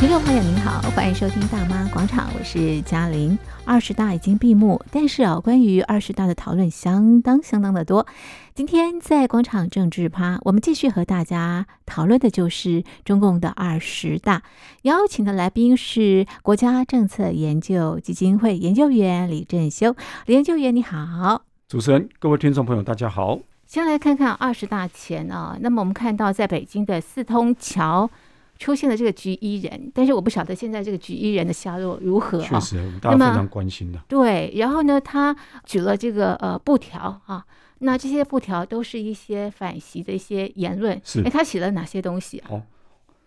听众朋友您好，欢迎收听大妈广场，我是嘉玲。二十大已经闭幕，但是啊，关于二十大的讨论相当相当的多。今天在广场政治趴，我们继续和大家讨论的就是中共的二十大。邀请的来宾是国家政策研究基金会研究员李振修，李研究员你好。主持人，各位听众朋友，大家好。先来看看二十大前啊，那么我们看到在北京的四通桥。出现了这个局一人，但是我不晓得现在这个局一人的下落如何。确实，大家非常关心的。对，然后呢，他举了这个呃布条啊，那这些布条都是一些反习的一些言论。是，哎，他写了哪些东西啊？哦，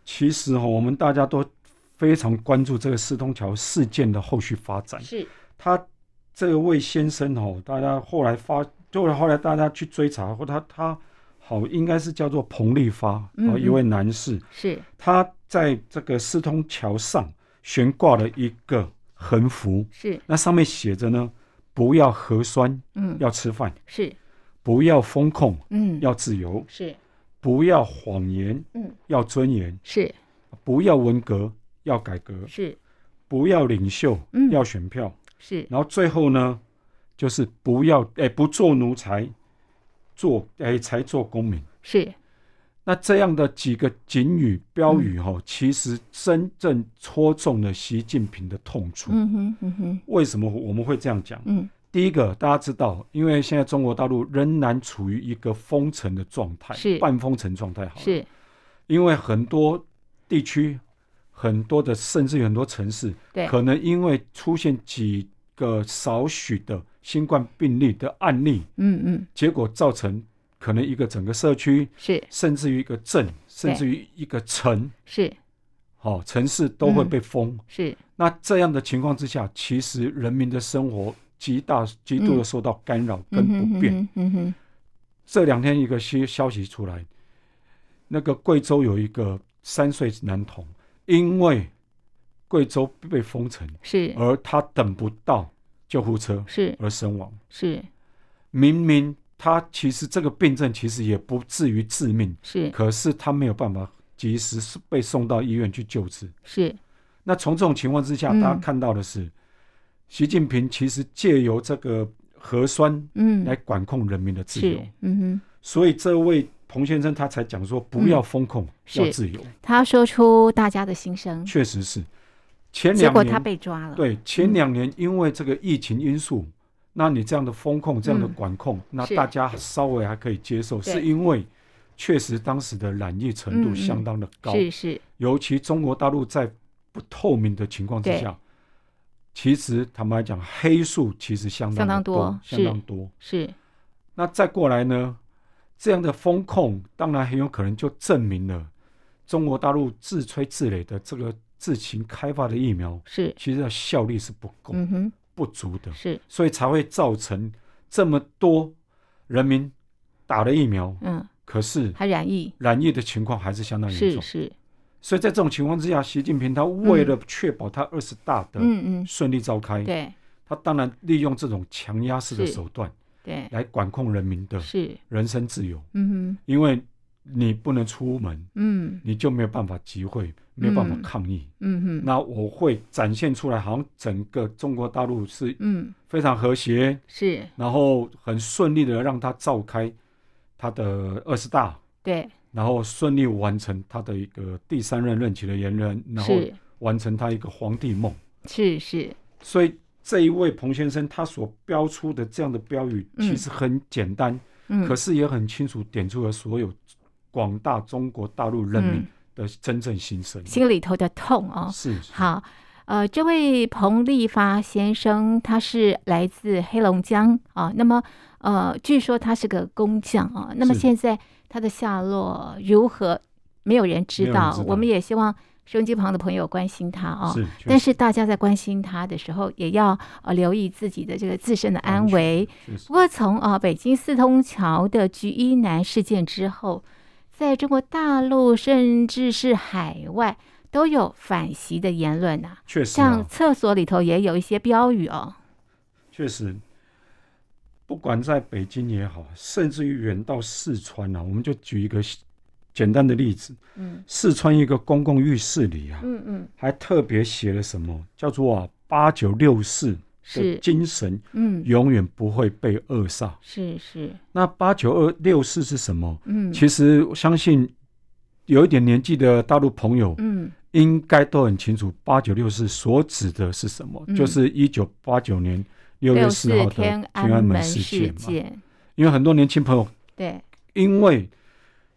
其实哈、哦，我们大家都非常关注这个四通桥事件的后续发展。是，他这位先生哦，大家后来发，就后来大家去追查，或他他。好，应该是叫做彭立发，嗯嗯，一位男士，是。他在这个四通桥上悬挂了一个横幅，是。那上面写着呢，不要核酸，嗯，要吃饭，是。不要风控，嗯，要自由，是。不要谎言，嗯，要尊严，是。不要文革，要改革，是。不要领袖，嗯，要选票，是。然后最后呢，就是不要哎不做奴才。做哎，才做公民是。那这样的几个警语标语哈、哦，嗯、其实真正戳中了习近平的痛处。嗯哼，嗯哼。为什么我们会这样讲？嗯，第一个大家知道，因为现在中国大陆仍然处于一个封城的状态，是半封城状态。好，是。因为很多地区、很多的甚至于很多城市，对，可能因为出现几个少许的。新冠病例的案例，嗯嗯，结果造成可能一个整个社区是，甚至于一个镇，甚至于一个城是，好、哦、城市都会被封。嗯、是，那这样的情况之下，其实人民的生活极大极度的受到干扰跟不便。嗯哼，嗯哼，这两天一个消消息出来，那个贵州有一个三岁男童，因为贵州被封城，是，而他等不到。救护车是。而身亡，是。明明他其实这个病症其实也不至于致命，是。可是他没有办法及时被送到医院去救治，是。那从这种情况之下，嗯、大家看到的是，习近平其实借由这个核酸嗯。来管控人民的自由，嗯哼，所以这位彭先生他才讲说不要风控，嗯、要自由，他说出大家的心声，确实是。前两年，他被抓了。对，前两年因为这个疫情因素，嗯、那你这样的风控、这样的管控，嗯、那大家稍微还可以接受，是，因为确实当时的染疫程度相当的高。嗯、是是。尤其中国大陆在不透明的情况之下，其实坦白讲，黑数其实相当多，相当多。是。那再过来呢？这样的风控，当然很有可能就证明了中国大陆自吹自擂的这个。自行开发的疫苗是，其实它效力是不够、嗯、不足的，是，所以才会造成这么多人民打了疫苗，嗯，可是还染疫，染疫的情况还是相当严重，是。是。所以在这种情况之下，习近平他为了确保他二十大的顺利召开，嗯嗯、对，他当然利用这种强压式的手段，对，来管控人民的人身自由，嗯哼，因为。你不能出门，嗯，你就没有办法集会，没有办法抗议，嗯哼。那我会展现出来，好像整个中国大陆是，嗯，非常和谐，是，然后很顺利的让他召开他的二十大，对，然后顺利完成他的一个第三任任期的延任，然后完成他一个皇帝梦，是是。所以这一位彭先生他所标出的这样的标语，其实很简单，嗯，可是也很清楚点出了所有。广大中国大陆人民的真正心声，嗯，心里头的痛哦。是，是好，呃，这位彭立发先生，他是来自黑龙江啊。那么，呃，据说他是个工匠啊。那么现在他的下落如何？没有人知道。知道我们也希望收音机旁的朋友关心他啊。是，但是大家在关心他的时候，也要呃留意自己的这个自身的安危。不过从啊北京四通桥的橘一男事件之后。在中国大陆，甚至是海外，都有反习的言论呐、啊。确实、啊，像厕所里头也有一些标语哦。确实，不管在北京也好，甚至于远到四川啊，我们就举一个简单的例子，嗯，四川一个公共浴室里啊，嗯嗯，还特别写了什么，叫做啊八九六四的精神，嗯，永远不会被扼杀。是是，那八九二六四是什么？嗯，其实我相信有一点年纪的大陆朋友，嗯，应该都很清楚八九六四所指的是什么，嗯、就是一九八九年六月四号的天安门事件嘛。因为很多年轻朋友，对，因为。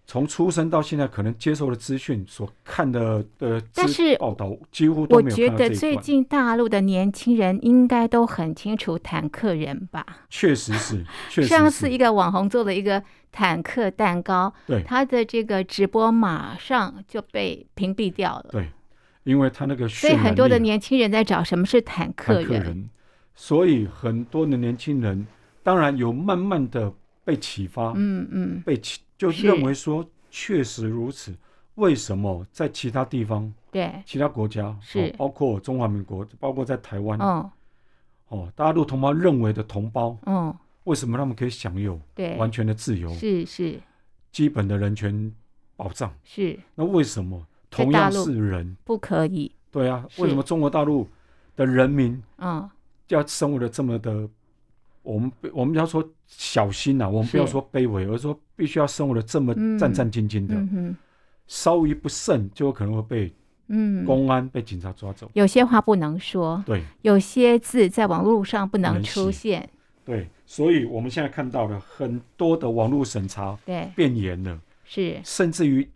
从出生到现在，可能接受的资讯、所看的的报道，几乎。我觉得最近大陆的年轻人应该都很清楚坦克人吧？确实是，确实是。上次一个网红做了一个坦克蛋糕，对，他的这个直播马上就被屏蔽掉了。对，因为他那个，所以很多的年轻人在找什么是。坦克人，所以很多的年轻人当然有慢慢的被启发，嗯嗯，被启。就认为说确实如此，为什么在其他地方，对其他国家是、哦、包括中华民国，包括在台湾，哦，哦，大陆同胞认为的同胞，嗯，为什么他们可以享有对完全的自由？是是，基本的人权保障是。那为什么同样是人不可以？对啊，为什么中国大陆的人民，嗯，要生活的这么的？我们我们要说小心呐、啊，我们不要说卑微，而是说必须要生活的这么战战兢兢的，嗯嗯、稍微不慎就有可能会被嗯。公安、嗯、被警察抓走。有些话不能说，对，有些字在网络上不能出现，对，所以我们现在看到了很多的网络审查对。变严了，是。甚至于。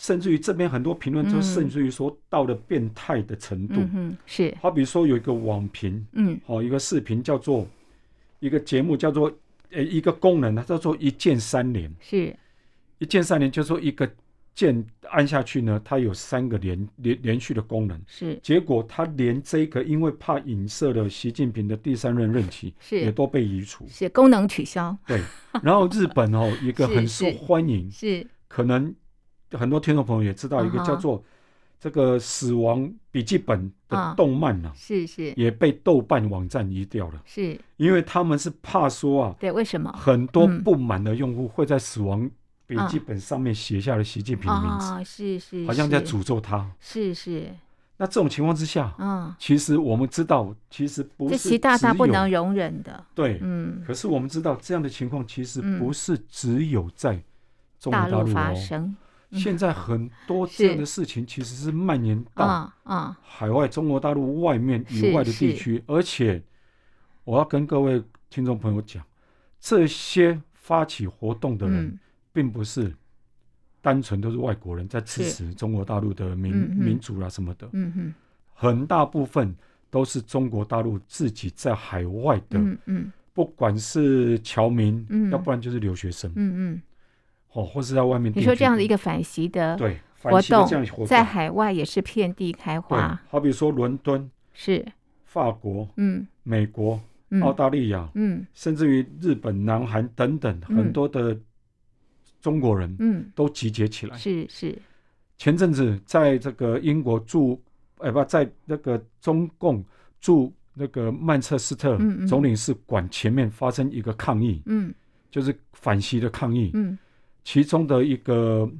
甚至于这边很多评论，就甚至于说到了变态的程度，嗯，是。好比说有一个网评，嗯，哦一个视频叫做一个节目叫做呃一个功能，它叫做一键三连，是。一键三连就是说一个键按下去呢，它有三个连连连续的功能，是。结果它连这个因为怕影射了习近平的第三任任期，是也都被移除，是功能取消。对。然后日本哦，一个很受欢迎，是可能。很多听众朋友也知道一个叫做这个《死亡笔记本》的动漫呢，是是，也被豆瓣网站移掉了，是，因为他们是怕说啊，对，为什么？很多不满的用户会在《死亡笔记本》上面写下了习近平的名字，是是，好像在诅咒他，是是。那这种情况之下，嗯，其实我们知道，其实不是习大大不能容忍的，对，嗯。可是我们知道，这样的情况其实不是只有在中国大陆发生。现在很多这样的事情其实是蔓延到海外中国大陆外面以外的地区，而且我要跟各位听众朋友讲，这些发起活动的人，并不是单纯都是外国人在支持中国大陆的民民主啊什么的，很大部分都是中国大陆自己在海外的，不管是侨民，要不然就是留学生，哦，或是在外面。你说这样的一个反袭的对活动，在海外也是遍地开花。好比说伦敦是法国，嗯，美国、澳大利亚，嗯，甚至于日本、南韩等等很多的中国人，嗯，都集结起来。是是。前阵子在这个英国驻，哎不，在那个中共驻那个曼彻斯特总领事馆前面发生一个抗议，嗯，就是反袭的抗议，嗯。其中的一个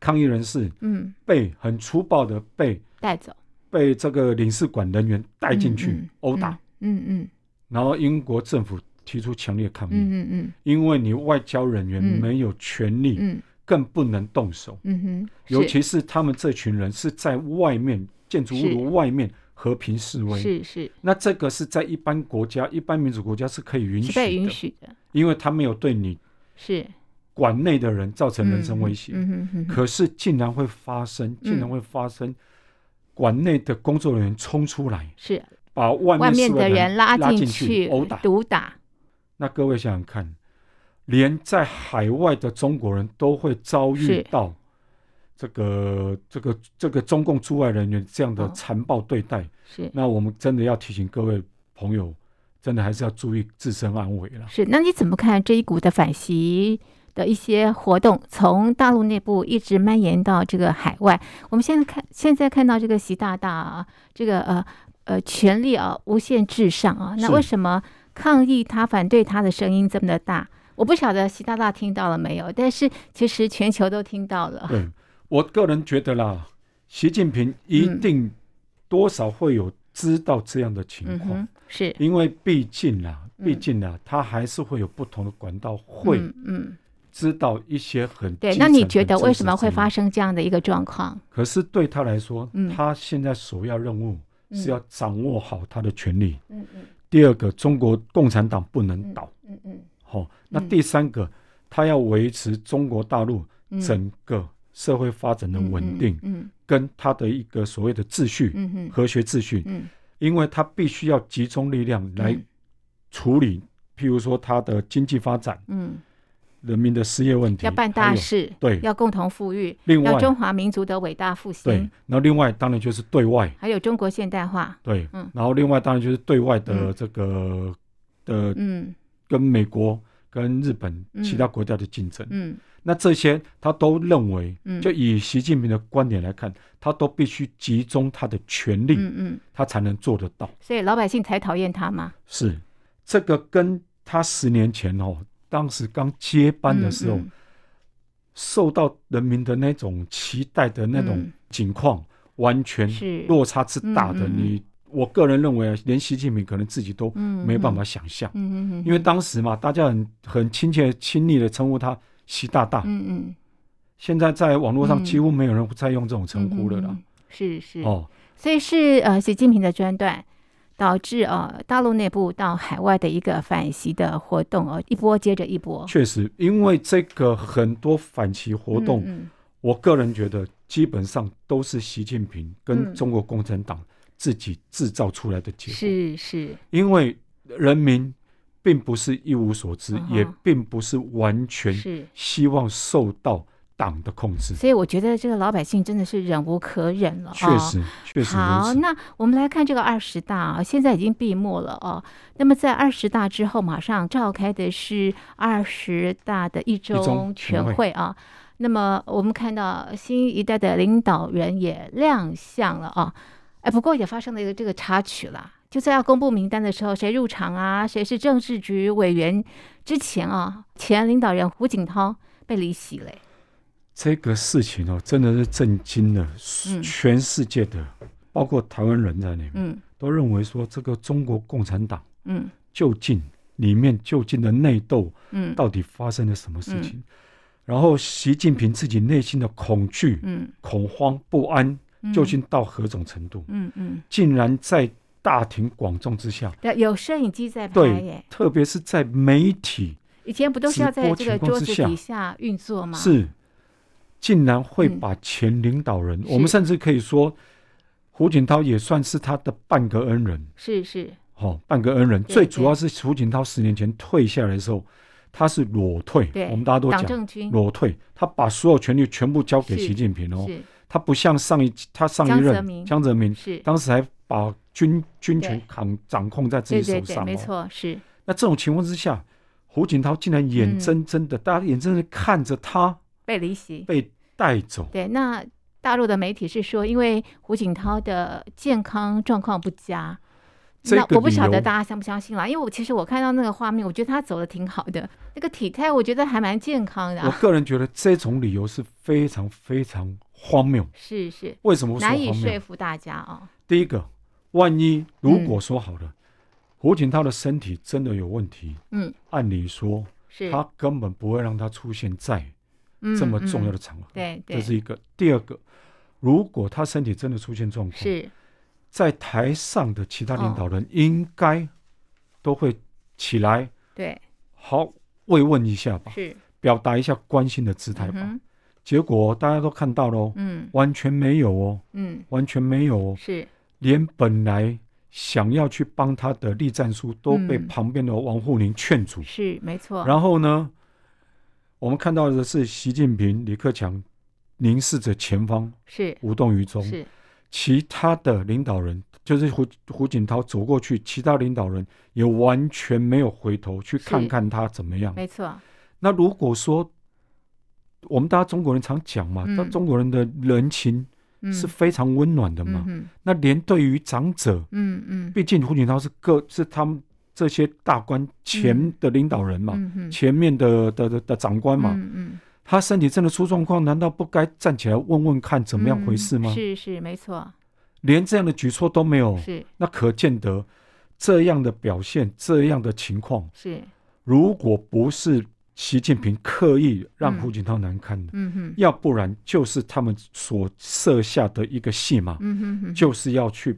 抗议人士，嗯，被很粗暴的被带走，被这个领事馆人员带进去殴打，嗯嗯，然后英国政府提出强烈抗议，嗯嗯，因为你外交人员没有权利，嗯，更不能动手，嗯哼，尤其是他们这群人是在外面建筑物外面和平示威，是是，那这个是在一般国家、一般民主国家是可以允许的，被允许的，因为他没有对你是。馆内的人造成人身威胁，嗯嗯嗯、可是竟然会发生，竟然会发生，馆内的工作人员冲出来，是把外面，外面的人拉进去殴打、毒打。那各位想想看，连在海外的中国人都会遭遇到这个、这个、这个中共驻外人员这样的残暴对待，是。那我们真的要提醒各位朋友，真的还是要注意自身安危了。是。那你怎么看这一股的反袭的一些活动，从大陆内部一直蔓延到这个海外。我们现在看，现在看到这个习大大啊，这个呃呃权力啊无限至上啊，那为什么抗议他、反对他的声音这么的大？我不晓得习大大听到了没有，但是其实全球都听到了。对，我个人觉得啦，习近平一定多少会有知道这样的情况，嗯、是因为毕竟啦，毕竟啦，他还是会有不同的管道会，嗯，知道一些很、嗯、对。那你觉得为什么会发生这样的一个状况？可是对他来说，他现在首要任务是要掌握好他的权力。嗯嗯。第二个，中国共产党不能倒。嗯嗯。好，那第三个，他要维持中国大陆整个社会发展的稳定，嗯，跟他的一个所谓的秩序，嗯和谐秩序，嗯，因为他必须要集中力量来处理，譬如说他的经济发展，嗯，人民的失业问题，要办大事，对，要共同富裕，另外，要中华民族的伟大复兴，对，然后另外当然就是对外，还有中国现代化，对，嗯，然后另外当然就是对外的这个的，嗯。跟美国、跟日本其他国家的竞争，嗯，嗯，那这些他都认为，就以习近平的观点来看，嗯、他都必须集中他的权力，嗯嗯，他才能做得到。所以老百姓才讨厌他吗？是，这个跟他十年前哦，当时刚接班的时候，嗯嗯、受到人民的那种期待的那种情况，嗯、完全落差之大的，嗯、你。我个人认为啊，连习近平可能自己都没办法想象，嗯嗯，因为当时嘛，大家很很亲切、亲昵的称呼他习大大，嗯嗯，现在在网络上几乎没有人再用这种称呼了啦，是是。哦，所以是呃习近平的专断，导致呃大陆内部到海外的一个反习的活动哦，一波接着一波，确实，因为这个很多反习活动，我个人觉得基本上都是习近平跟中国共产党。自己制造出来的结果。是是，因为人民并不是一无所知，也并不是完全希望受到党的控制，所以我觉得这个老百姓真的是忍无可忍了。确实，确实。好，那我们来看这个二十大啊，现在已经闭幕了哦。那么在二十大之后，马上召开的是二十大的一中全会啊。那么我们看到新一代的领导人也亮相了啊。哎，不过也发生了一个这个插曲了，就在要公布名单的时候，谁入场啊？谁是政治局委员？之前啊，前领导人胡锦涛被离席了。这个事情哦，真的是震惊了全世界的，嗯、包括台湾人在里面，嗯、都认为说这个中国共产党，嗯，究竟里面究竟的内斗，嗯，到底发生了什么事情？嗯、然后习近平自己内心的恐惧，嗯，恐慌不安。究竟到何种程度？嗯嗯，竟然在大庭广众之下，对，有摄影机在拍耶，特别是在媒体，以前不都是要在这个桌子底下运作吗？是，竟然会把前领导人，我们甚至可以说，胡锦涛也算是他的半个恩人。是是，哦，半个恩人。最主要是胡锦涛十年前退下来的时候，他是裸退，我们大家都讲裸退，他把所有权力全部交给习近平哦。他不像上一他上一任江泽民是。当时还把军军权扛掌控在自己手上，没错是。那这种情况之下，胡锦涛竟然眼睁睁的，大家眼睁睁看着他被离席、被带走。对，那大陆的媒体是说，因为胡锦涛的健康状况不佳。那我不晓得大家相不相信啦，因为我其实我看到那个画面，我觉得他走的挺好的，那个体态我觉得还蛮健康的。我个人觉得这种理由是非常非常荒谬，是是，为什么难以说服大家啊？第一个，万一如果说好了，嗯、胡锦涛的身体真的有问题，嗯，按理说是他根本不会让他出现在这么重要的场合，这是一个。第二个，如果他身体真的出现状况，是。在台上的其他领导人应该都会起来，对，好慰问一下吧，是。表达一下关心的姿态吧。结果大家都看到了，嗯，完全没有哦，嗯，完全没有哦，是。连本来想要去帮他的栗战书都被旁边的王沪宁劝阻，是没错。然后呢，我们看到的是习近平、李克强凝视着前方，是无动于衷，是。其他的领导人，就是胡胡锦涛走过去，其他领导人也完全没有回头去看看他怎么样。没错。那如果说我们大家中国人常讲嘛，那、嗯、中国人的人情是非常温暖的嘛。嗯、那连对于长者，嗯嗯，毕竟胡锦涛是个是他们这些大官前的领导人嘛，嗯、前面的的的的长官嘛，他身体真的出状况，难道不该站起来问问看怎么样回事吗？嗯、是是没错，连这样的举措都没有，是。那可见得这样的表现，这样的情况是，如果不是。习近平刻意让胡锦涛难堪的，嗯嗯、要不然就是他们所设下的一个戏码，嗯哼、就是要去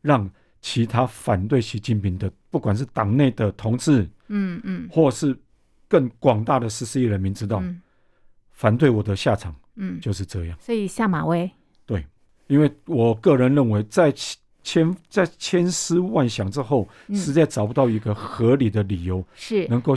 让其他反对习近平的，不管是党内的同志，嗯嗯，或是更广大的十四亿人民知道，嗯、反对我的下场，嗯，就是这样。所以下马威，对，因为我个人认为在。千在千思万想之后，嗯、实在找不到一个合理的理由，是。能够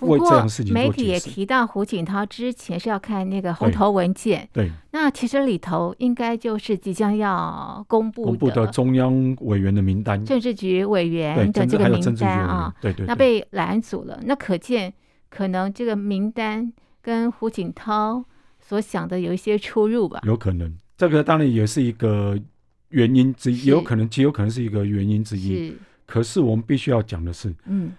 为这样的事情。媒体也提到胡锦涛之前是要看那个红头文件，对，对那其实里头应该就是即将要公布公布的中央委员的名单，政治局委员的这个名单啊，对对，对，那被拦阻了，那可见可能这个名单跟胡锦涛所想的有一些出入吧？有可能，这个当然也是一个。原因之一，也有可能，极有可能是一个原因之一。是，可是我们必须要讲的是，嗯，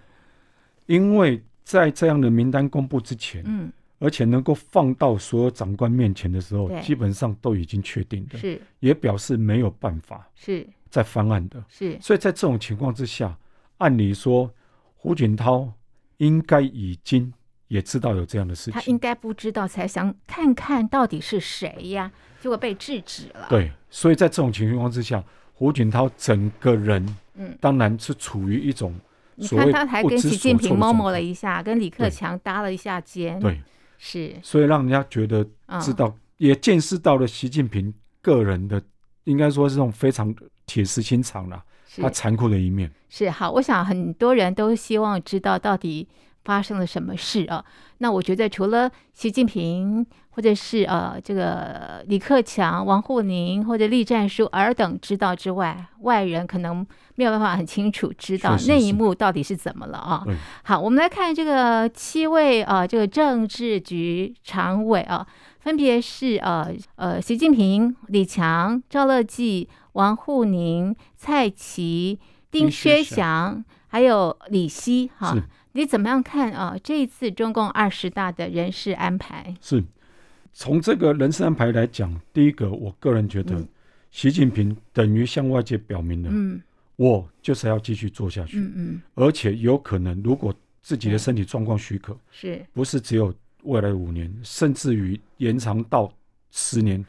因为在这样的名单公布之前，嗯，而且能够放到所有长官面前的时候，基本上都已经确定的，是，也表示没有办法是再翻案的，是。所以在这种情况之下，按理说，胡锦涛应该已经也知道有这样的事情，他应该不知道才想看看到底是谁呀。结果被制止了。对，所以在这种情况之下，胡锦涛整个人，嗯，当然是处于一种所谓你看他还跟习近平摸摸了一下，跟李克强搭了一下肩，对，是，所以让人家觉得知道，嗯、也见识到了习近平个人的，应该说是这种非常铁石心肠了，他残酷的一面。是好，我想很多人都希望知道到底发生了什么事啊？那我觉得除了习近平。或者是呃，这个李克强、王沪宁或者栗战书尔等知道之外，外人可能没有办法很清楚知道那一幕到底是怎么了啊？是是是好，我们来看这个七位啊、呃，这个政治局常委啊，分别是呃呃，习近平、李强、赵乐际、王沪宁、蔡奇、丁薛祥，还有李希哈。你怎么样看啊？这一次中共二十大的人事安排是。从这个人事安排来讲，第一个，我个人觉得，习近平等于向外界表明了，嗯，我就是要继续做下去，嗯嗯，而且有可能，如果自己的身体状况许可，是，不是只有未来五年，甚至于延长到十年，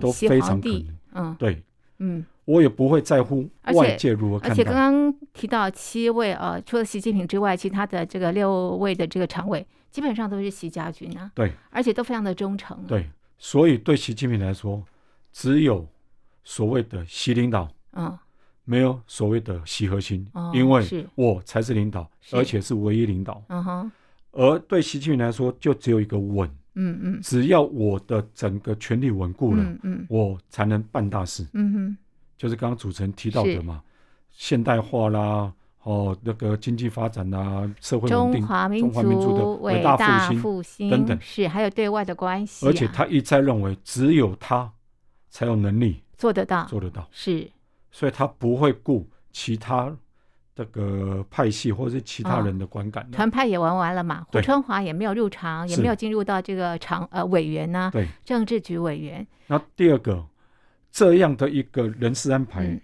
都非常可能，嗯，对，嗯，我也不会在乎外界如何看待。而且刚刚提到七位呃，除了习近平之外，其他的这个六位的这个常委。基本上都是习家军啊，对，而且都非常的忠诚。对，所以对习近平来说，只有所谓的习领导，嗯，没有所谓的习核心，哦、因为我才是领导，而且是唯一领导。嗯哼，而对习近平来说，就只有一个稳，嗯嗯，只要我的整个权力稳固了，嗯嗯，我才能办大事。嗯哼，就是刚刚主持人提到的嘛，现代化啦。哦，那个经济发展啊，社会稳定，中华民族的伟大复兴等等，是还有对外的关系、啊。而且他一再认为，只有他才有能力做得到，做得到。是，所以他不会顾其他这个派系或者是其他人的观感。团、哦、派也玩完了嘛？胡春华也没有入场，也没有进入到这个常呃委员呢、啊，对，政治局委员。那第二个这样的一个人事安排，嗯、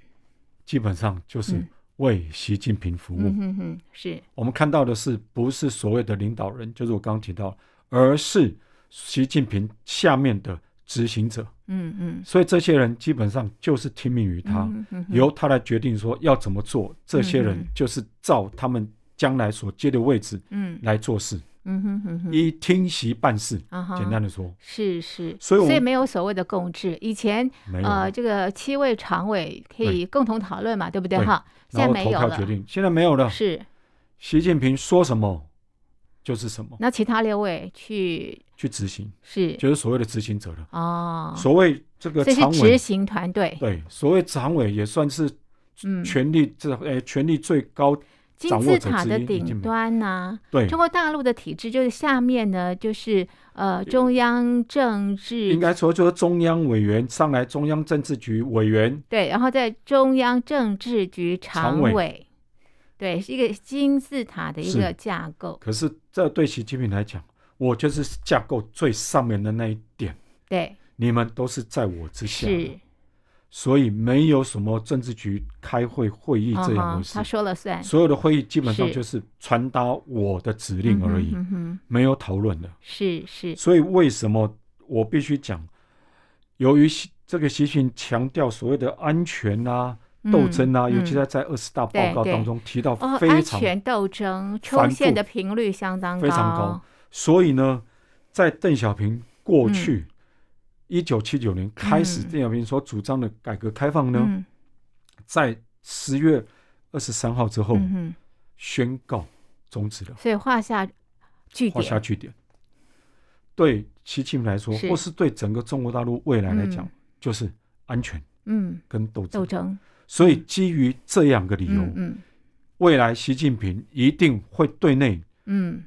基本上就是。嗯为习近平服务，嗯、哼哼是。我们看到的是不是所谓的领导人，就是我刚刚提到，而是习近平下面的执行者。嗯嗯，所以这些人基本上就是听命于他，嗯、哼哼。由他来决定说要怎么做。这些人就是照他们将来所接的位置，嗯，来做事。嗯哼哼哼，依听习办事，简单的说，是是，所以所以没有所谓的共治。以前呃，这个七位常委可以共同讨论嘛，对不对。哈？现在没有了，现在没有了。是，习近平说什么就是什么。那其他六位去去执行，是就是所谓的执行者了。哦，所谓这个常委执行团队，对，所谓常委也算是权力这诶权力最高。金字塔的顶端呐、啊，对中国大陆的体制就是下面呢，就是呃中央政治，应该说就是中央委员上来，中央政治局委员，对，然后在中央政治局常委，常委对，是一个金字塔的一个架构。可是这对习近平来讲，我就是架构最上面的那一点。对，你们都是在我之下。是。所以没有什么政治局开会会议这样回事，他说了算。所有的会议基本上就是传达我的指令而已，没有讨论的。是是。所以为什么我必须讲？由于这个习近平强调所谓的安全啊、斗争啊，尤其在在二十大报告当中提到非常安全斗争出现的频率相当非常高。所以呢，在邓小平过去。一九七九年开始，邓小平所主张的改革开放呢，嗯、在十月二十三号之后宣告终止了，所以画下句点。画下句点。对习近平来说，或是对整个中国大陆未来来讲，嗯、就是安全，嗯，跟斗争。斗争。所以基于这样的理由，嗯，未来习近平一定会对内，嗯，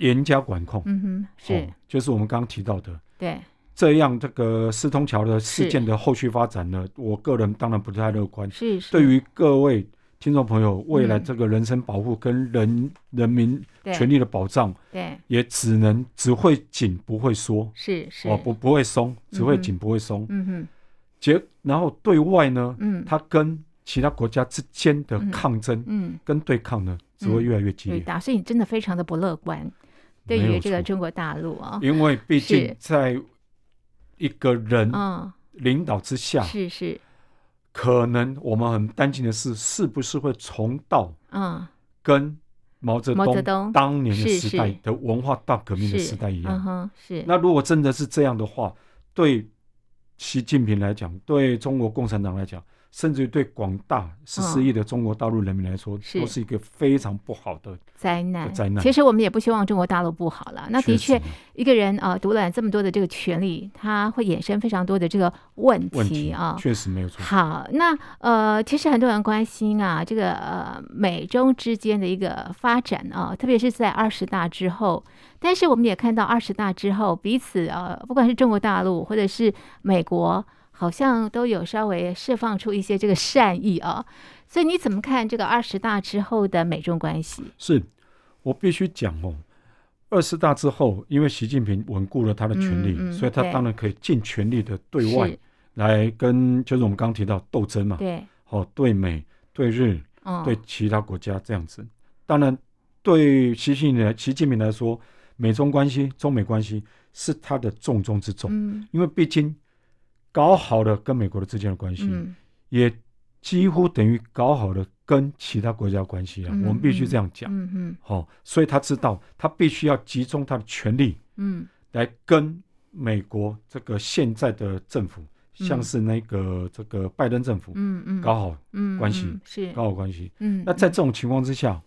严加管控。嗯哼，是、哦，就是我们刚刚提到的，对。这样，这个四通桥的事件的后续发展呢，我个人当然不太乐观。是是。对于各位听众朋友，未来这个人身保护跟人人民权利的保障，对，也只能只会紧不会缩。是是。哦，不不会松，只会紧不会松。嗯哼。结，然后对外呢，嗯，它跟其他国家之间的抗争，嗯，跟对抗呢，只会越来越激烈。对，所以你真的非常的不乐观，对于这个中国大陆啊，因为毕竟在。一个人领导之下，是是，可能我们很担心的是，是不是会重蹈嗯跟毛泽东当年的时代的文化大革命的时代一样？是。那如果真的是这样的话，对习近平来讲，对中国共产党来讲。甚至于对广大十四亿的中国大陆人民来说，都是一个非常不好的灾难。灾难。其实我们也不希望中国大陆不好了。那的确，一个人啊，独揽这么多的这个权利，他会衍生非常多的这个问题啊。确实没有错。好，那呃，其实很多人关心啊，这个呃美中之间的一个发展啊，特别是在二十大之后。但是我们也看到二十大之后，彼此呃，不管是中国大陆或者是美国。好像都有稍微释放出一些这个善意啊，所以你怎么看这个二十大之后的美中关系？是我必须讲哦，二十大之后，因为习近平稳固了他的权力，嗯嗯、所以他当然可以尽全力的对外来跟，就是我们刚刚提到斗争嘛，对，哦，对美、对日、哦、对其他国家这样子。当然，对习近平、习近平来说，美中关系、中美关系是他的重中之重，嗯、因为毕竟。搞好了跟美国的之间的关系，嗯、也几乎等于搞好了跟其他国家关系啊。嗯、我们必须这样讲，好、嗯嗯哦，所以他知道他必须要集中他的权力，嗯，来跟美国这个现在的政府，嗯、像是那个这个拜登政府，嗯嗯，搞好关系，是搞好关系，嗯。那在这种情况之下，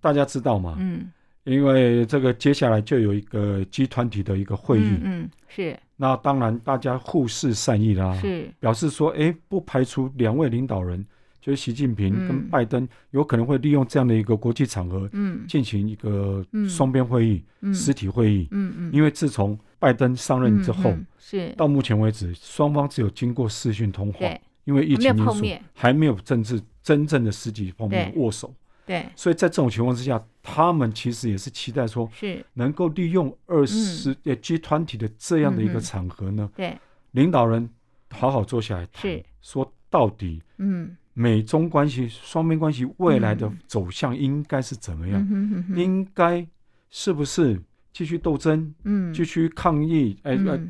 大家知道吗？嗯。因为这个接下来就有一个集团体的一个会议，嗯，嗯，是。那当然大家互释善意啦，是。表示说，哎，不排除两位领导人，就是习近平跟拜登，有可能会利用这样的一个国际场合，嗯，进行一个双边会议，嗯，实体会议，嗯嗯。因为自从拜登上任之后，是。到目前为止，双方只有经过视讯通话，对，因为疫情因素，还没有政治真正的实际方面握手。对，所以在这种情况之下，他们其实也是期待说，是能够利用二十呃集团体的这样的一个场合呢，对，领导人好好坐下来谈，说到底，嗯，美中关系、双边关系未来的走向应该是怎么样？应该是不是继续斗争？嗯，继续抗议？哎呃，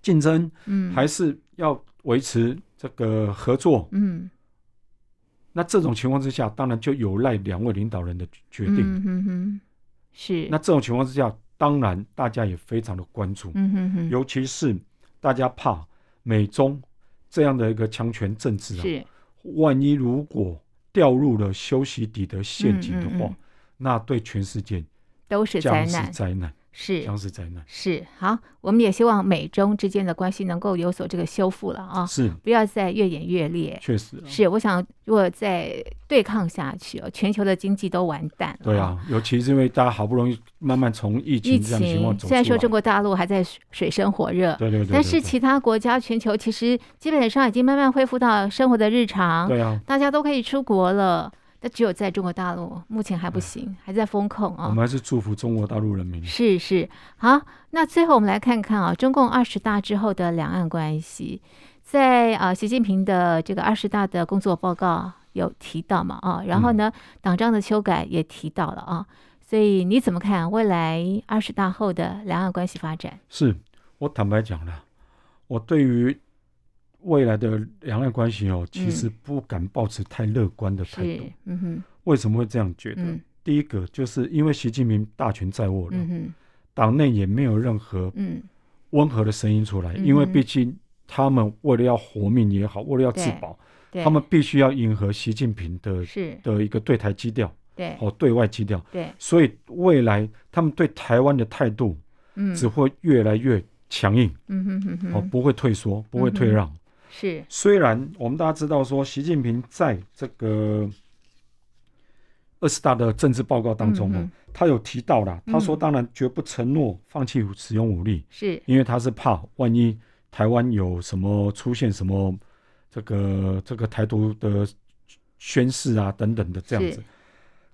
竞争？嗯，还是要维持这个合作？嗯。那这种情况之下，当然就有赖两位领导人的决定。嗯哼哼，是。那这种情况之下，当然大家也非常的关注。嗯哼哼。尤其是大家怕美中这样的一个强权政治啊，是。万一如果掉入了修昔底德陷阱的话，嗯嗯嗯，那对全世界都是灾难。灾难。是，将是灾难。是，好，我们也希望美中之间的关系能够有所这个修复了啊，是，不要再越演越烈。确实，是，我想如果再对抗下去，全球的经济都完蛋了。对啊，尤其是因为大家好不容易慢慢从疫情这样情况走虽然说中国大陆还在水深火热，对对对，但是其他国家全球其实基本上已经慢慢恢复到生活的日常。对啊，大家都可以出国了。那只有在中国大陆目前还不行，嗯、还在封控啊。我们还是祝福中国大陆人民。是是，好，那最后我们来看看啊，中共二十大之后的两岸关系，在啊习近平的这个二十大的工作报告有提到嘛啊，然后呢，党章的修改也提到了啊，所以你怎么看未来二十大后的两岸关系发展？是我坦白讲了，我对于。未来的两岸关系哦，其实不敢抱持太乐观的态度。嗯哼，为什么会这样觉得？嗯、第一个就是因为习近平大权在握了，嗯、党内也没有任何温和的声音出来。嗯、因为毕竟他们为了要活命也好，为了要自保，他们必须要迎合习近平的的一个对台基调，对，哦，对外基调，对，所以未来他们对台湾的态度，只会越来越强硬，嗯哼哼哼，哦，不会退缩，不会退让。嗯是，虽然我们大家知道说，习近平在这个二十大的政治报告当中呢，嗯、他有提到了，他说当然绝不承诺放弃使用武力，是、嗯、因为他是怕万一台湾有什么出现什么这个这个台独的宣誓啊等等的这样子。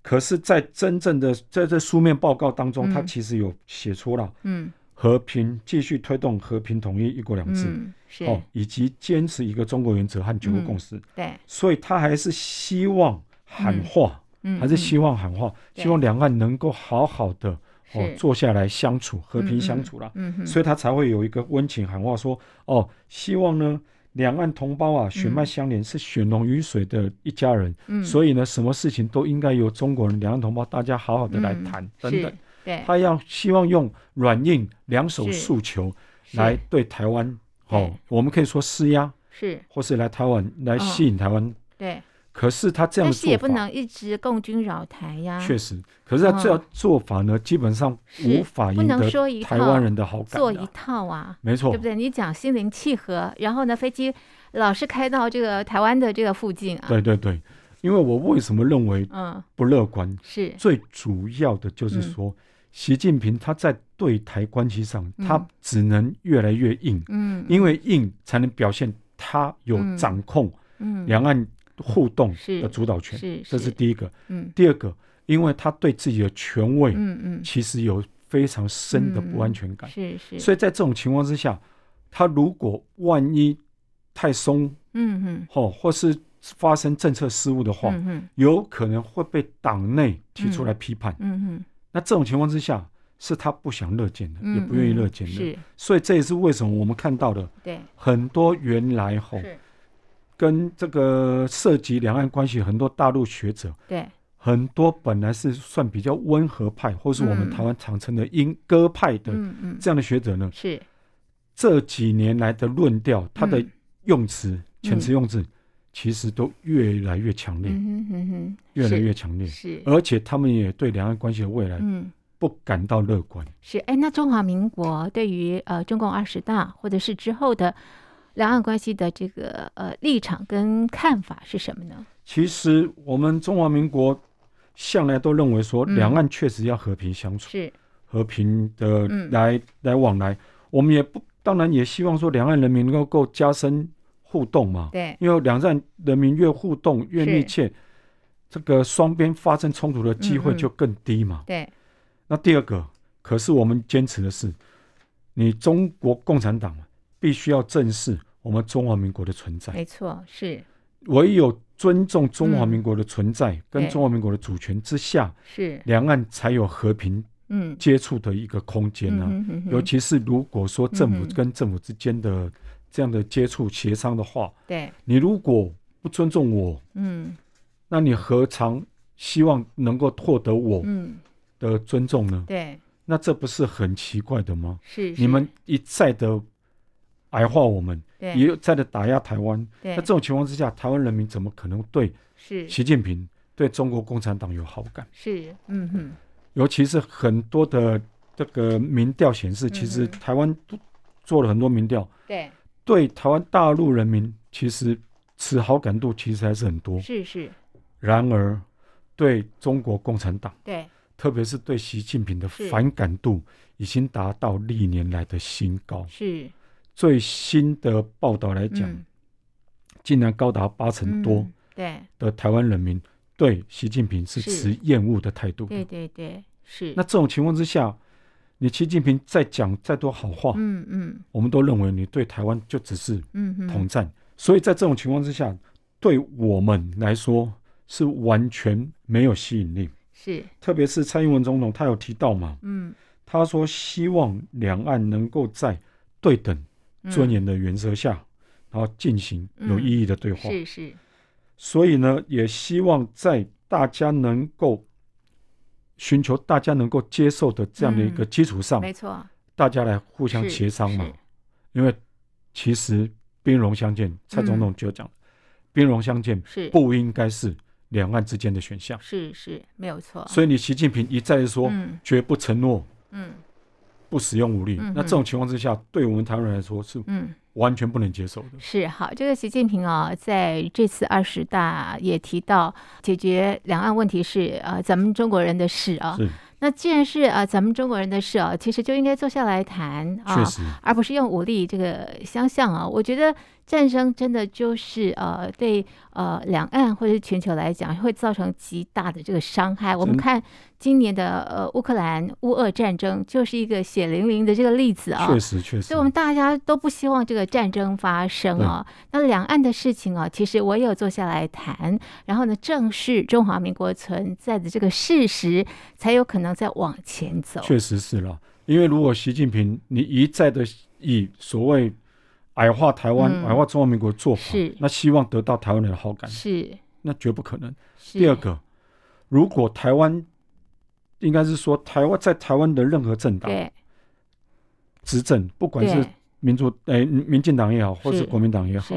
可是，在真正的在这书面报告当中，嗯、他其实有写出了，嗯。和平继续推动和平统一、一国两制，嗯、哦，以及坚持一个中国原则和九个共识。嗯、对，所以他还是希望喊话，嗯、还是希望喊话，嗯、希望两岸能够好好的哦坐下来相处，和平相处了。嗯嗯、所以他才会有一个温情喊话说：“哦，希望呢，两岸同胞啊，血脉相连，是血浓于水的一家人。嗯、所以呢，什么事情都应该由中国人、两岸同胞大家好好的来谈，嗯、等等。”对。他要希望用软硬两手诉求来对台湾，哦，我们可以说施压，是，或是来台湾来吸引台湾。对，可是他这样做法，但是也不能一直共军扰台呀。确实，可是他这样做法呢，基本上无法赢得台湾人的好感。做一套啊，没错，对不对？你讲心灵契合，然后呢，飞机老是开到这个台湾的这个附近啊。对对对，因为我为什么认为嗯不乐观？是最主要的就是说。习近平他在对台关系上，他只能越来越硬，嗯，因为硬才能表现他有掌控两岸互动的主导权，是，这是第一个。嗯，第二个，因为他对自己的权位，嗯嗯，其实有非常深的不安全感，是是，所以在这种情况之下，他如果万一太松，嗯嗯，哦，或是发生政策失误的话，嗯，有可能会被党内提出来批判，嗯嗯。那这种情况之下，是他不想乐见的，嗯、也不愿意乐见的。是，所以这也是为什么我们看到的，对。很多原来吼，跟这个涉及两岸关系很多大陆学者，对。很多本来是算比较温和派，或是我们台湾常称的鹰鸽派的这样的学者呢，是。这几年来的论调，他的用词、遣词用字。嗯其实都越来越强烈，嗯哼哼，越来越强烈，是，而且他们也对两岸关系的未来，嗯，不感到乐观。是，哎，那中华民国对于呃中共二十大或者是之后的两岸关系的这个呃立场跟看法是什么呢？其实我们中华民国向来都认为说，两岸确实要和平相处，是和平的来来往来。我们也不当然也希望说，两岸人民能够加深。互动嘛，对，因为两岸人民越互动越密切，这个双边发生冲突的机会就更低嘛。对，那第二个，可是我们坚持的是，你中国共产党必须要正视我们中华民国的存在。没错，是。唯有尊重中华民国的存在跟中华民国的主权之下，是。两岸才有和平嗯。接触的一个空间呢。尤其是如果说政府跟政府之间的。这样的接触协商的话，对，你如果不尊重我，嗯，那你何尝希望能够获得我的尊重呢？对，那这不是很奇怪的吗？是，你们一再的矮化我们，也，一再的打压台湾，对，那这种情况之下，台湾人民怎么可能对是习近平对中国共产党有好感？是，嗯哼，尤其是很多的这个民调显示，其实台湾做了很多民调，对。对台湾大陆人民，其实持好感度其实还是很多。是是。然而，对中国共产党，对，特别是对习近平的反感度，已经达到历年来的新高。是。最新的报道来讲，竟然高达八成多。对。的台湾人民对习近平是持厌恶的态度。对对对，是。那这种情况之下，你习近平再讲再多好话，嗯嗯，我们都认为你对台湾就只是嗯统战。所以在这种情况之下，对我们来说是完全没有吸引力。是，特别是蔡英文总统，他有提到嘛，嗯，他说希望两岸能够在对等、尊严的原则下，然后进行有意义的对话。是是。所以呢，也希望在大家能够寻求大家能够接受的这样的一个基础上，没错，大家来互相协商嘛。因为其实兵戎相见，蔡总统就讲，兵戎相见是不应该是。两岸之间的选项是是没有错，所以你习近平一再说绝不承诺，嗯，不使用武力，那这种情况之下，对我们台湾人来说是嗯完全不能接受的。是好，这个习近平啊，在这次二十大也提到，解决两岸问题是呃咱们中国人的事啊。是。那既然是啊咱们中国人的事啊，其实就应该坐下来谈啊，而不是用武力这个相向啊。我觉得。战争真的就是呃，对呃两岸或者全球来讲，会造成极大的这个伤害。我们看今年的呃乌克兰乌俄战争，就是一个血淋淋的这个例子啊。确实确实。所以我们大家都不希望这个战争发生啊。那两岸的事情啊，其实我也有坐下来谈，然后呢，正视中华民国存在的这个事实，才有可能再往前走。确实是了，因为如果习近平你一再的以所谓。矮化台湾、嗯，矮化中华民国的做法，是。那希望得到台湾人的好感，是。那绝不可能。第二个，如果台湾应该是说台湾在台湾的任何政党执政，不管是民主诶、欸、民进党也好，或是国民党也好，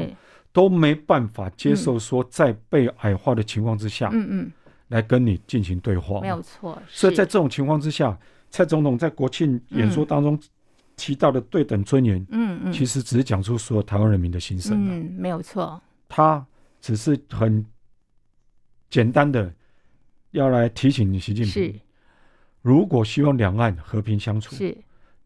都没办法接受说在被矮化的情况之下，嗯。嗯，来跟你进行对话，没有错。所以在这种情况之下，蔡总统在国庆演说当中。嗯提到的对等尊严，嗯嗯，其实只是讲出所有台湾人民的心声，嗯，没有错。他只是很简单的要来提醒你习近平，如果希望两岸和平相处，是，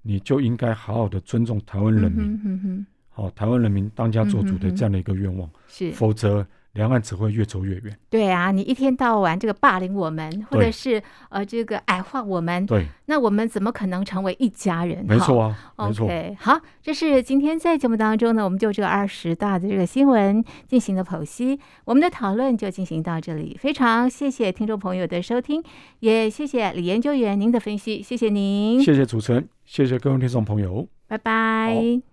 你就应该好好的尊重台湾人民，好，台湾人民当家作主的这样的一个愿望，是，否则。两岸只会越走越远。对啊，你一天到晚这个霸凌我们，或者是呃这个矮化我们，对，那我们怎么可能成为一家人？没错啊，没错。好，这是今天在节目当中呢，我们就这个二十大的这个新闻进行了剖析，我们的讨论就进行到这里。非常谢谢听众朋友的收听，也谢谢李研究员您的分析，谢谢您，谢谢主持人，谢谢各位听众朋友，拜拜。